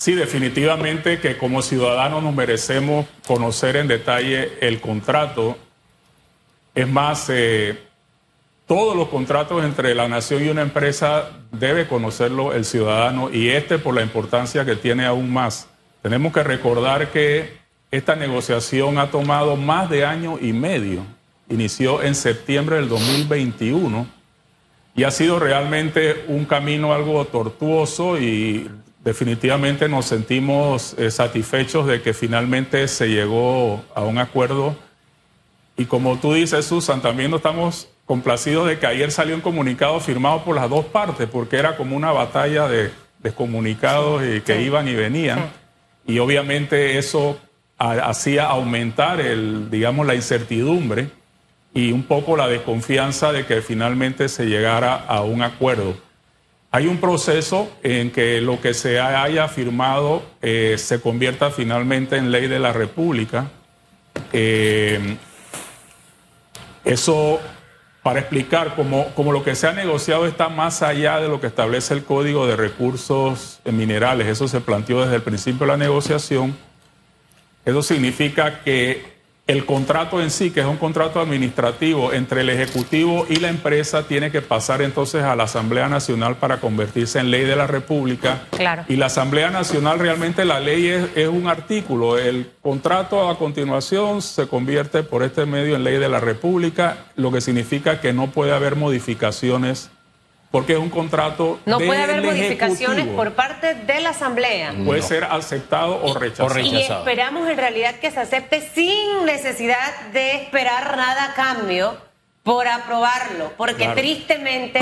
Sí, definitivamente que como ciudadanos nos merecemos conocer en detalle el contrato. Es más, eh, todos los contratos entre la nación y una empresa debe conocerlo el ciudadano y este por la importancia que tiene aún más. Tenemos que recordar que esta negociación ha tomado más de año y medio. Inició en septiembre del 2021 y ha sido realmente un camino algo tortuoso y definitivamente nos sentimos eh, satisfechos de que finalmente se llegó a un acuerdo. Y como tú dices, Susan, también nos estamos complacidos de que ayer salió un comunicado firmado por las dos partes, porque era como una batalla de, comunicados y que iban y venían. Y obviamente eso hacía aumentar el, digamos, la incertidumbre y un poco la desconfianza de que finalmente se llegara a un acuerdo. Hay un proceso en que lo que se haya firmado eh, se convierta finalmente en ley de la República. Eh, eso, para explicar, como lo que se ha negociado está más allá de lo que establece el Código de Recursos Minerales, eso se planteó desde el principio de la negociación, eso significa que el contrato en sí, que es un contrato administrativo entre el Ejecutivo y la empresa, tiene que pasar entonces a la Asamblea Nacional para convertirse en ley de la República. Claro. Y la Asamblea Nacional realmente la ley es, un artículo. El contrato a continuación se convierte por este medio en ley de la República, lo que significa que no puede haber modificaciones porque es un contrato. No puede haber modificaciones por parte de la Asamblea. Puede ser aceptado o rechazado. Y esperamos en realidad que se acepte sin necesidad de esperar nada a cambio por aprobarlo, porque tristemente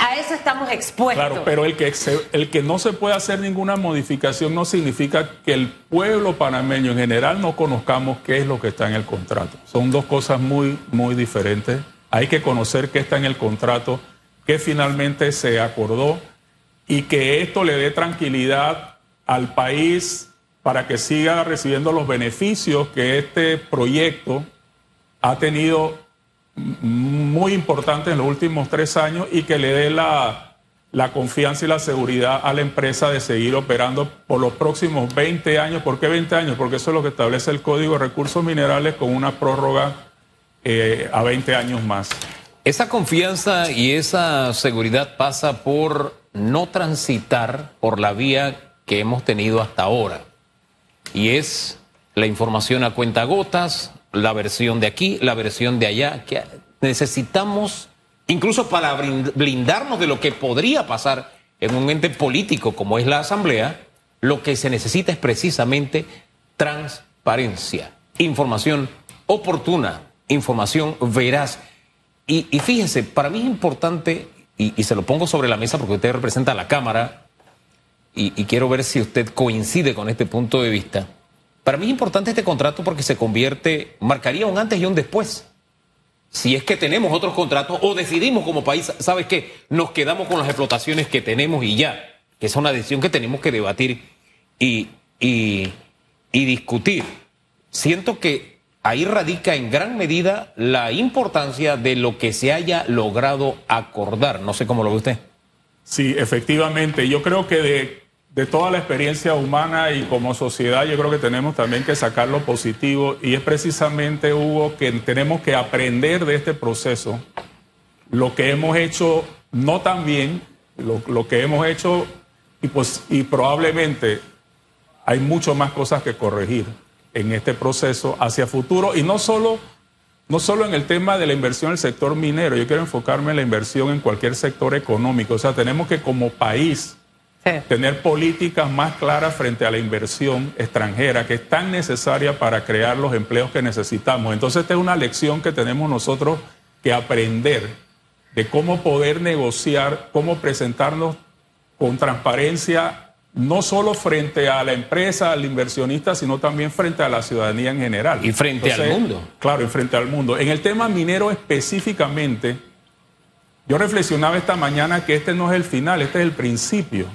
a eso estamos expuestos. Claro, pero el que, el que no se puede hacer ninguna modificación no significa que el pueblo panameño en general no conozcamos qué es lo que está en el contrato. Son dos cosas muy, muy diferentes. Hay que conocer qué está en el contrato que finalmente se acordó y que esto le dé tranquilidad al país para que siga recibiendo los beneficios que este proyecto ha tenido muy importantes en los últimos tres años y que le dé la, la, confianza y la seguridad a la empresa de seguir operando por los próximos 20 años. ¿Por qué 20 años? Porque eso es lo que establece el Código de Recursos Minerales con una prórroga eh, a 20 años más. Esa confianza y esa seguridad pasa por no transitar por la vía que hemos tenido hasta ahora. Y es la información a cuentagotas, la versión de aquí, la versión de allá, que necesitamos, incluso para blindarnos de lo que podría pasar en un ente político como es la Asamblea, lo que se necesita es precisamente transparencia, información oportuna, información veraz. Y, fíjese, para mí es importante, y, se lo pongo sobre la mesa porque usted representa a la Cámara, y, quiero ver si usted coincide con este punto de vista. Para mí es importante este contrato porque se convierte, marcaría un antes y un después. Si es que tenemos otros contratos o decidimos como país, ¿sabes qué? Nos quedamos con las explotaciones que tenemos y ya, que es una decisión que tenemos que debatir y, y discutir. Siento que ahí radica en gran medida la importancia de lo que se haya logrado acordar. No sé cómo lo ve usted. Sí, efectivamente. Yo creo que de, de, toda la experiencia humana y como sociedad, yo creo que tenemos también que sacar lo positivo y es precisamente, Hugo, que tenemos que aprender de este proceso lo que hemos hecho no tan bien, lo, lo que hemos hecho y, pues, y probablemente hay mucho más cosas que corregir en este proceso hacia futuro y no solo, no solo en el tema de la inversión en el sector minero, yo quiero enfocarme en la inversión en cualquier sector económico. O sea, tenemos que como país tener políticas más claras frente a la inversión extranjera que es tan necesaria para crear los empleos que necesitamos. Entonces, esta es una lección que tenemos nosotros que aprender de cómo poder negociar, cómo presentarnos con transparencia no solo frente a la empresa, al inversionista, sino también frente a la ciudadanía en general. Y frente al mundo. Claro, y frente al mundo. En el tema minero específicamente, yo reflexionaba esta mañana que este no es el final, este es el principio.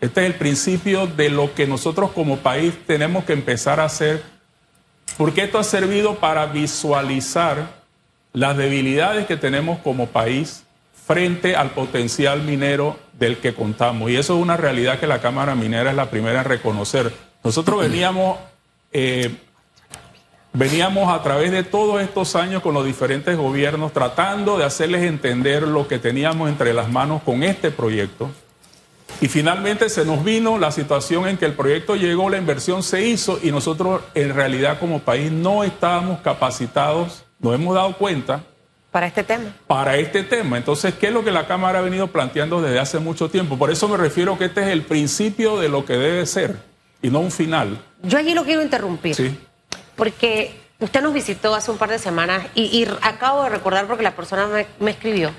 Este es el principio de lo que nosotros como país tenemos que empezar a hacer, porque esto ha servido para visualizar las debilidades que tenemos como país frente al potencial minero del que contamos. Y eso es una realidad que la Cámara Minera es la primera en reconocer. Nosotros veníamos, eh, veníamos a través de todos estos años con los diferentes gobiernos tratando de hacerles entender lo que teníamos entre las manos con este proyecto. Y finalmente se nos vino la situación en que el proyecto llegó, la inversión se hizo y nosotros en realidad como país no estábamos capacitados, nos hemos dado cuenta para este tema. Para este tema. Entonces, ¿qué es lo que la Cámara ha venido planteando desde hace mucho tiempo? Por eso me refiero que este es el principio de lo que debe ser y no un final. Yo allí lo quiero interrumpir. Sí. Porque usted nos visitó hace un par de semanas y, acabo de recordar porque la persona me, escribió.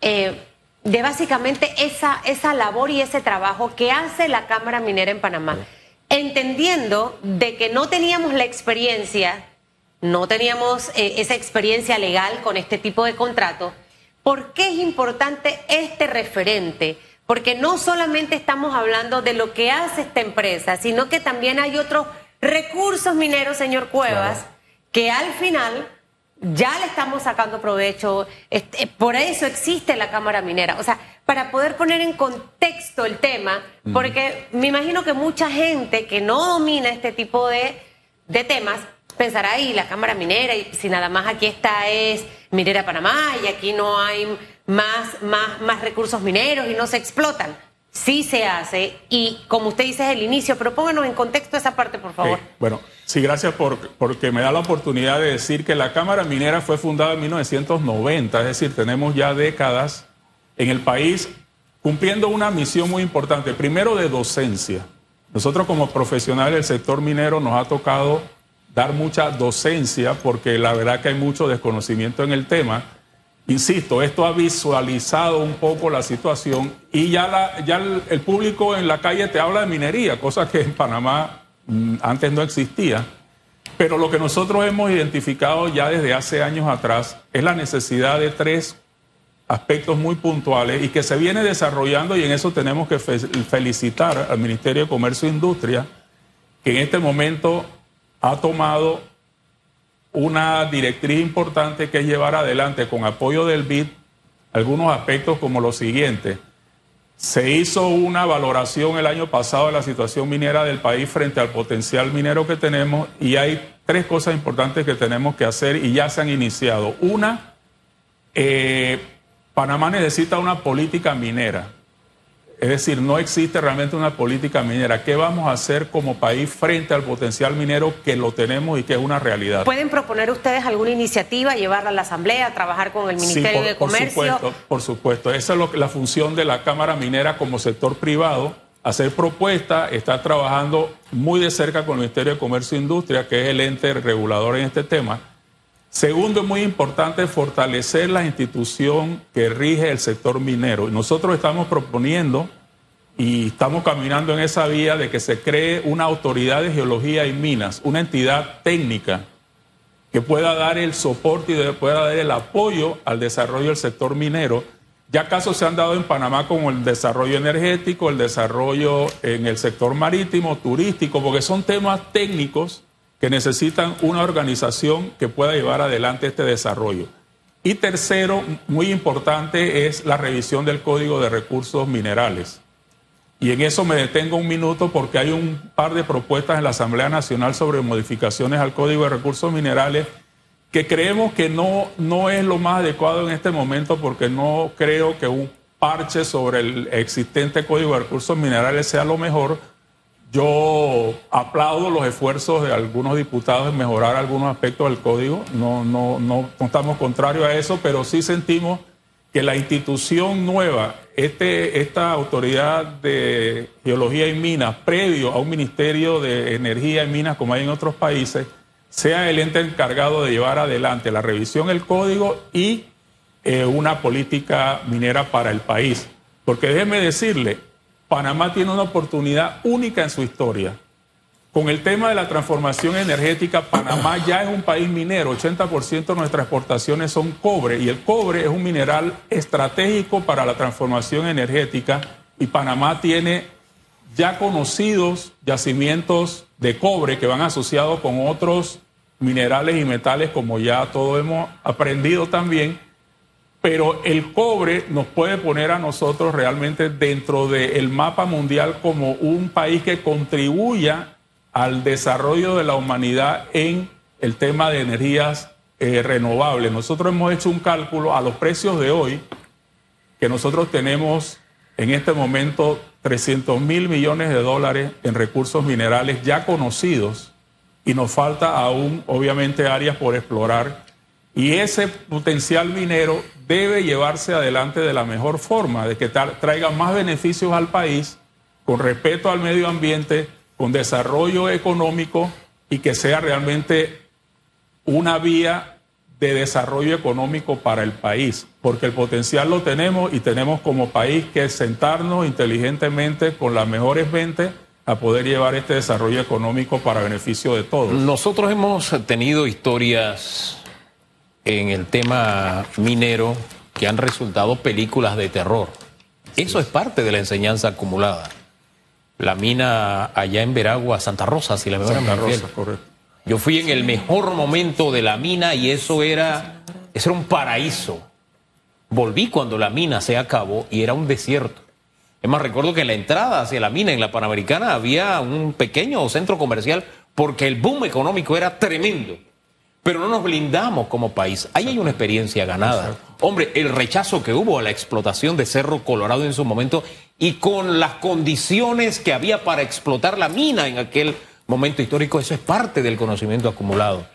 Eh, de básicamente esa, esa labor y ese trabajo que hace la Cámara Minera en Panamá, entendiendo de que no teníamos la experiencia no teníamos eh, esa experiencia legal con este tipo de contrato. ¿Por qué es importante este referente? Porque no solamente estamos hablando de lo que hace esta empresa, sino que también hay otros recursos mineros, señor Cuevas, que al final ya le estamos sacando provecho. Este, por eso existe la Cámara Minera. O sea, para poder poner en contexto el tema, porque me imagino que mucha gente que no domina este tipo de, de temas pensar ahí la Cámara Minera y si nada más aquí está es Minera Panamá y aquí no hay más, más, más recursos mineros y no se explotan. Sí se hace y como usted dice es el inicio, pero pónganos en contexto esa parte, por favor. bueno, sí, gracias por, porque me da la oportunidad de decir que la Cámara Minera fue fundada en 1990, es decir, tenemos ya décadas en el país cumpliendo una misión muy importante, primero de docencia. Nosotros como profesionales del sector minero nos ha tocado dar mucha docencia porque la verdad que hay mucho desconocimiento en el tema. Insisto, esto ha visualizado un poco la situación y ya, el, público en la calle te habla de minería, cosa que en Panamá mm, antes no existía. Pero lo que nosotros hemos identificado ya desde hace años atrás es la necesidad de tres aspectos muy puntuales y que se viene desarrollando y en eso tenemos que felicitar al Ministerio de Comercio e Industria, que en este momento ha tomado una directriz importante que es llevar adelante con apoyo del BID algunos aspectos como lo siguiente. Se hizo una valoración el año pasado de la situación minera del país frente al potencial minero que tenemos y hay tres cosas importantes que tenemos que hacer y ya se han iniciado. Una, eh, Panamá necesita una política minera. Es decir, no existe realmente una política minera. ¿Qué vamos a hacer como país frente al potencial minero que lo tenemos y que es una realidad? ¿Pueden proponer ustedes alguna iniciativa, llevarla a la Asamblea, trabajar con el Ministerio de Comercio? Por supuesto, por supuesto. Esa es la función de la Cámara Minera como sector privado, hacer propuestas, estar trabajando muy de cerca con el Ministerio de Comercio e Industria, que es el ente regulador en este tema. Segundo, es muy importante fortalecer la institución que rige el sector minero. Y nosotros estamos proponiendo y estamos caminando en esa vía de que se cree una autoridad de geología y minas, una entidad técnica que pueda dar el soporte y pueda dar el apoyo al desarrollo del sector minero. Ya casos se han dado en Panamá como el desarrollo energético, el desarrollo en el sector marítimo, turístico, porque son temas técnicos que necesitan una organización que pueda llevar adelante este desarrollo. Y tercero, muy importante, es la revisión del Código de Recursos Minerales. Y en eso me detengo un minuto porque hay un par de propuestas en la Asamblea Nacional sobre modificaciones al Código de Recursos Minerales que creemos que no, no es lo más adecuado en este momento porque no creo que un parche sobre el existente Código de Recursos Minerales sea lo mejor, yo aplaudo los esfuerzos de algunos diputados en mejorar algunos aspectos del código, no, no, no, estamos contrarios a eso, pero sí sentimos que la institución nueva, este, esta autoridad de geología y minas, previo a un ministerio de energía y minas como hay en otros países, sea el ente encargado de llevar adelante la revisión del código y eh, una política minera para el país. Porque déjeme decirle, Panamá tiene una oportunidad única en su historia. Con el tema de la transformación energética, Panamá ya es un país minero. 80% de nuestras exportaciones son cobre y el cobre es un mineral estratégico para la transformación energética y Panamá tiene ya conocidos yacimientos de cobre que van asociados con otros minerales y metales como ya todos hemos aprendido también pero el cobre nos puede poner a nosotros realmente dentro del mapa mundial como un país que contribuya al desarrollo de la humanidad en el tema de energías eh, renovables. Nosotros hemos hecho un cálculo a los precios de hoy, que nosotros tenemos en este momento 300 mil millones de dólares en recursos minerales ya conocidos y nos falta aún, obviamente, áreas por explorar. Y ese potencial minero debe llevarse adelante de la mejor forma, de que traiga más beneficios al país, con respeto al medio ambiente, con desarrollo económico y que sea realmente una vía de desarrollo económico para el país, porque el potencial lo tenemos y tenemos como país que sentarnos inteligentemente con las mejores ventas a poder llevar este desarrollo económico para beneficio de todos. Nosotros hemos tenido historias en el tema minero que han resultado películas de terror. Eso es parte de la enseñanza acumulada. La mina allá en Veragua, Santa Rosa, si la memoria Santa Rosa, correcto. Yo fui en el mejor momento de la mina y eso era, eso era un paraíso. Volví cuando la mina se acabó y era un desierto. Es más, recuerdo que en la entrada hacia la mina en la Panamericana había un pequeño centro comercial porque el boom económico era tremendo. Pero no nos blindamos como país. Ahí hay una experiencia ganada. Hombre, el rechazo que hubo a la explotación de Cerro Colorado en su momento y con las condiciones que había para explotar la mina en aquel momento histórico, eso es parte del conocimiento acumulado.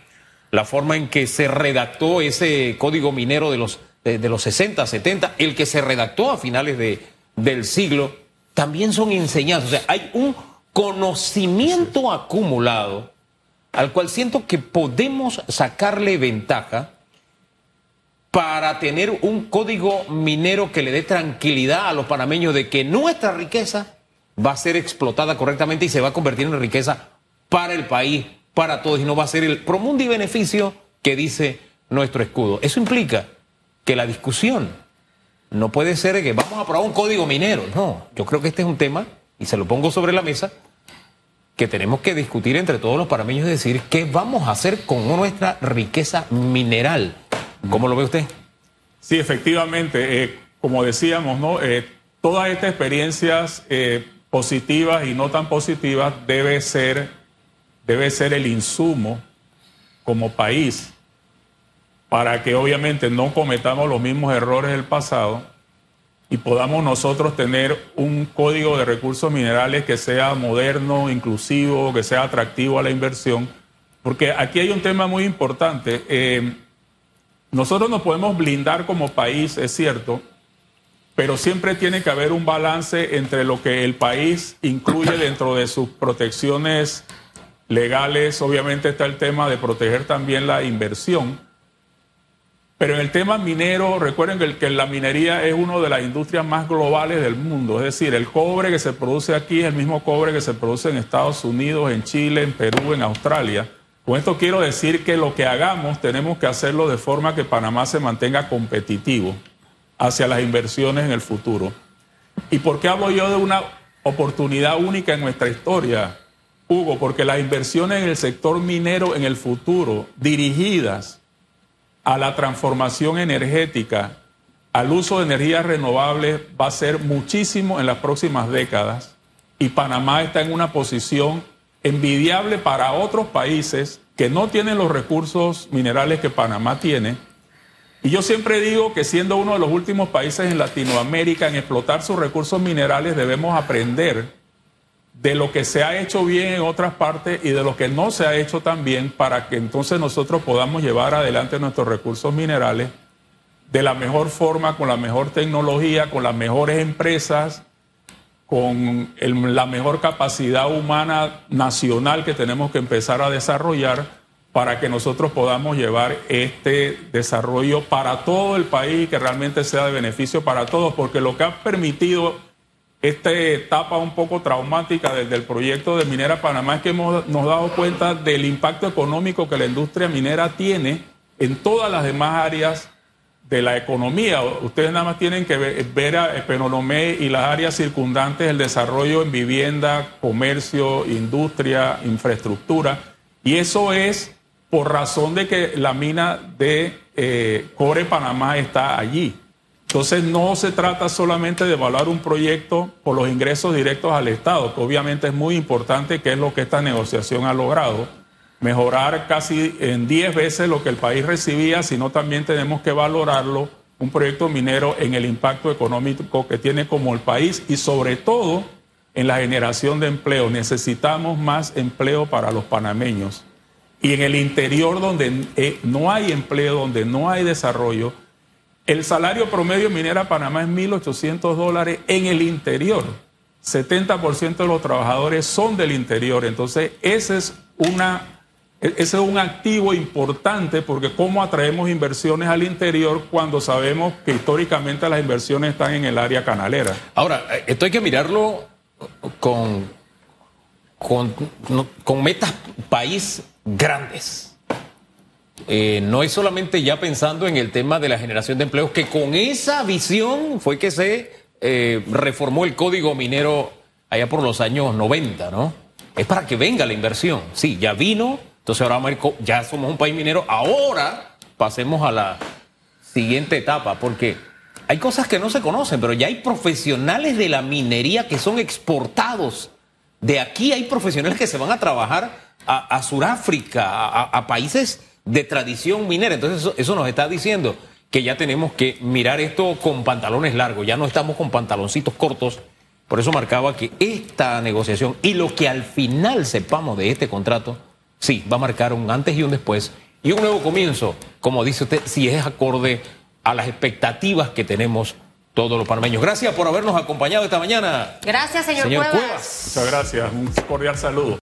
La forma en que se redactó ese código minero de los, de, los 60, 70, el que se redactó a finales de, del siglo, también son enseñanzas. O sea, hay un conocimiento acumulado al cual siento que podemos sacarle ventaja para tener un código minero que le dé tranquilidad a los panameños de que nuestra riqueza va a ser explotada correctamente y se va a convertir en riqueza para el país, para todos, y no va a ser el promundo y beneficio que dice nuestro escudo. Eso implica que la discusión no puede ser que vamos a aprobar un código minero. No, yo creo que este es un tema, y se lo pongo sobre la mesa, que tenemos que discutir entre todos los parameños y decir qué vamos a hacer con nuestra riqueza mineral. ¿Cómo lo ve usted? Sí, efectivamente, eh, como decíamos, ¿no? Eh, todas estas experiencias eh, positivas y no tan positivas debe ser debe ser el insumo como país para que obviamente no cometamos los mismos errores del pasado y podamos nosotros tener un código de recursos minerales que sea moderno, inclusivo, que sea atractivo a la inversión. Porque aquí hay un tema muy importante. Eh, nosotros nos podemos blindar como país, es cierto, pero siempre tiene que haber un balance entre lo que el país incluye dentro de sus protecciones legales, obviamente está el tema de proteger también la inversión. Pero en el tema minero, recuerden que, la minería es una de las industrias más globales del mundo. Es decir, el cobre que se produce aquí es el mismo cobre que se produce en Estados Unidos, en Chile, en Perú, en Australia. Con esto quiero decir que lo que hagamos tenemos que hacerlo de forma que Panamá se mantenga competitivo hacia las inversiones en el futuro. ¿Y por qué hablo yo de una oportunidad única en nuestra historia? Hugo, porque las inversiones en el sector minero en el futuro, dirigidas a la transformación energética, al uso de energías renovables, va a ser muchísimo en las próximas décadas. Y Panamá está en una posición envidiable para otros países que no tienen los recursos minerales que Panamá tiene. Y yo siempre digo que siendo uno de los últimos países en Latinoamérica en explotar sus recursos minerales, debemos aprender de lo que se ha hecho bien en otras partes y de lo que no se ha hecho tan bien para que entonces nosotros podamos llevar adelante nuestros recursos minerales de la mejor forma, con la mejor tecnología, con las mejores empresas, con la mejor capacidad humana nacional que tenemos que empezar a desarrollar para que nosotros podamos llevar este desarrollo para todo el país y que realmente sea de beneficio para todos, porque lo que ha permitido esta etapa un poco traumática desde el proyecto de Minera Panamá es que hemos nos dado cuenta del impacto económico que la industria minera tiene en todas las demás áreas de la economía. Ustedes nada más tienen que ver, a Penonomé y las áreas circundantes, el desarrollo en vivienda, comercio, industria, infraestructura. Y eso es por razón de que la mina de eh, Core Panamá está allí. Entonces no se trata solamente de evaluar un proyecto por los ingresos directos al Estado, que obviamente es muy importante, que es lo que esta negociación ha logrado, mejorar casi en 10 veces lo que el país recibía, sino también tenemos que valorarlo, un proyecto minero en el impacto económico que tiene como el país y sobre todo en la generación de empleo. Necesitamos más empleo para los panameños. Y en el interior donde eh, no hay empleo, donde no hay desarrollo, el salario promedio minera Panamá es 1.800 dólares en el interior. 70% de los trabajadores son del interior. Entonces, ese es, una, ese es un activo importante porque cómo atraemos inversiones al interior cuando sabemos que históricamente las inversiones están en el área canalera. Ahora, esto hay que mirarlo con, con, con metas país grandes. Eh, no es solamente ya pensando en el tema de la generación de empleos, que con esa visión fue que se eh, reformó el código minero allá por los años 90, ¿no? Es para que venga la inversión. Sí, ya vino, entonces ahora vamos a ya somos un país minero, ahora pasemos a la siguiente etapa, porque hay cosas que no se conocen, pero ya hay profesionales de la minería que son exportados. De aquí hay profesionales que se van a trabajar a, Sudáfrica, a países de tradición minera. Entonces eso, nos está diciendo que ya tenemos que mirar esto con pantalones largos, ya no estamos con pantaloncitos cortos. Por eso marcaba que esta negociación y lo que al final sepamos de este contrato, sí, va a marcar un antes y un después y un nuevo comienzo, como dice usted, si es acorde a las expectativas que tenemos todos los panameños. Gracias por habernos acompañado esta mañana. Gracias, señor, Muchas gracias. Un cordial saludo.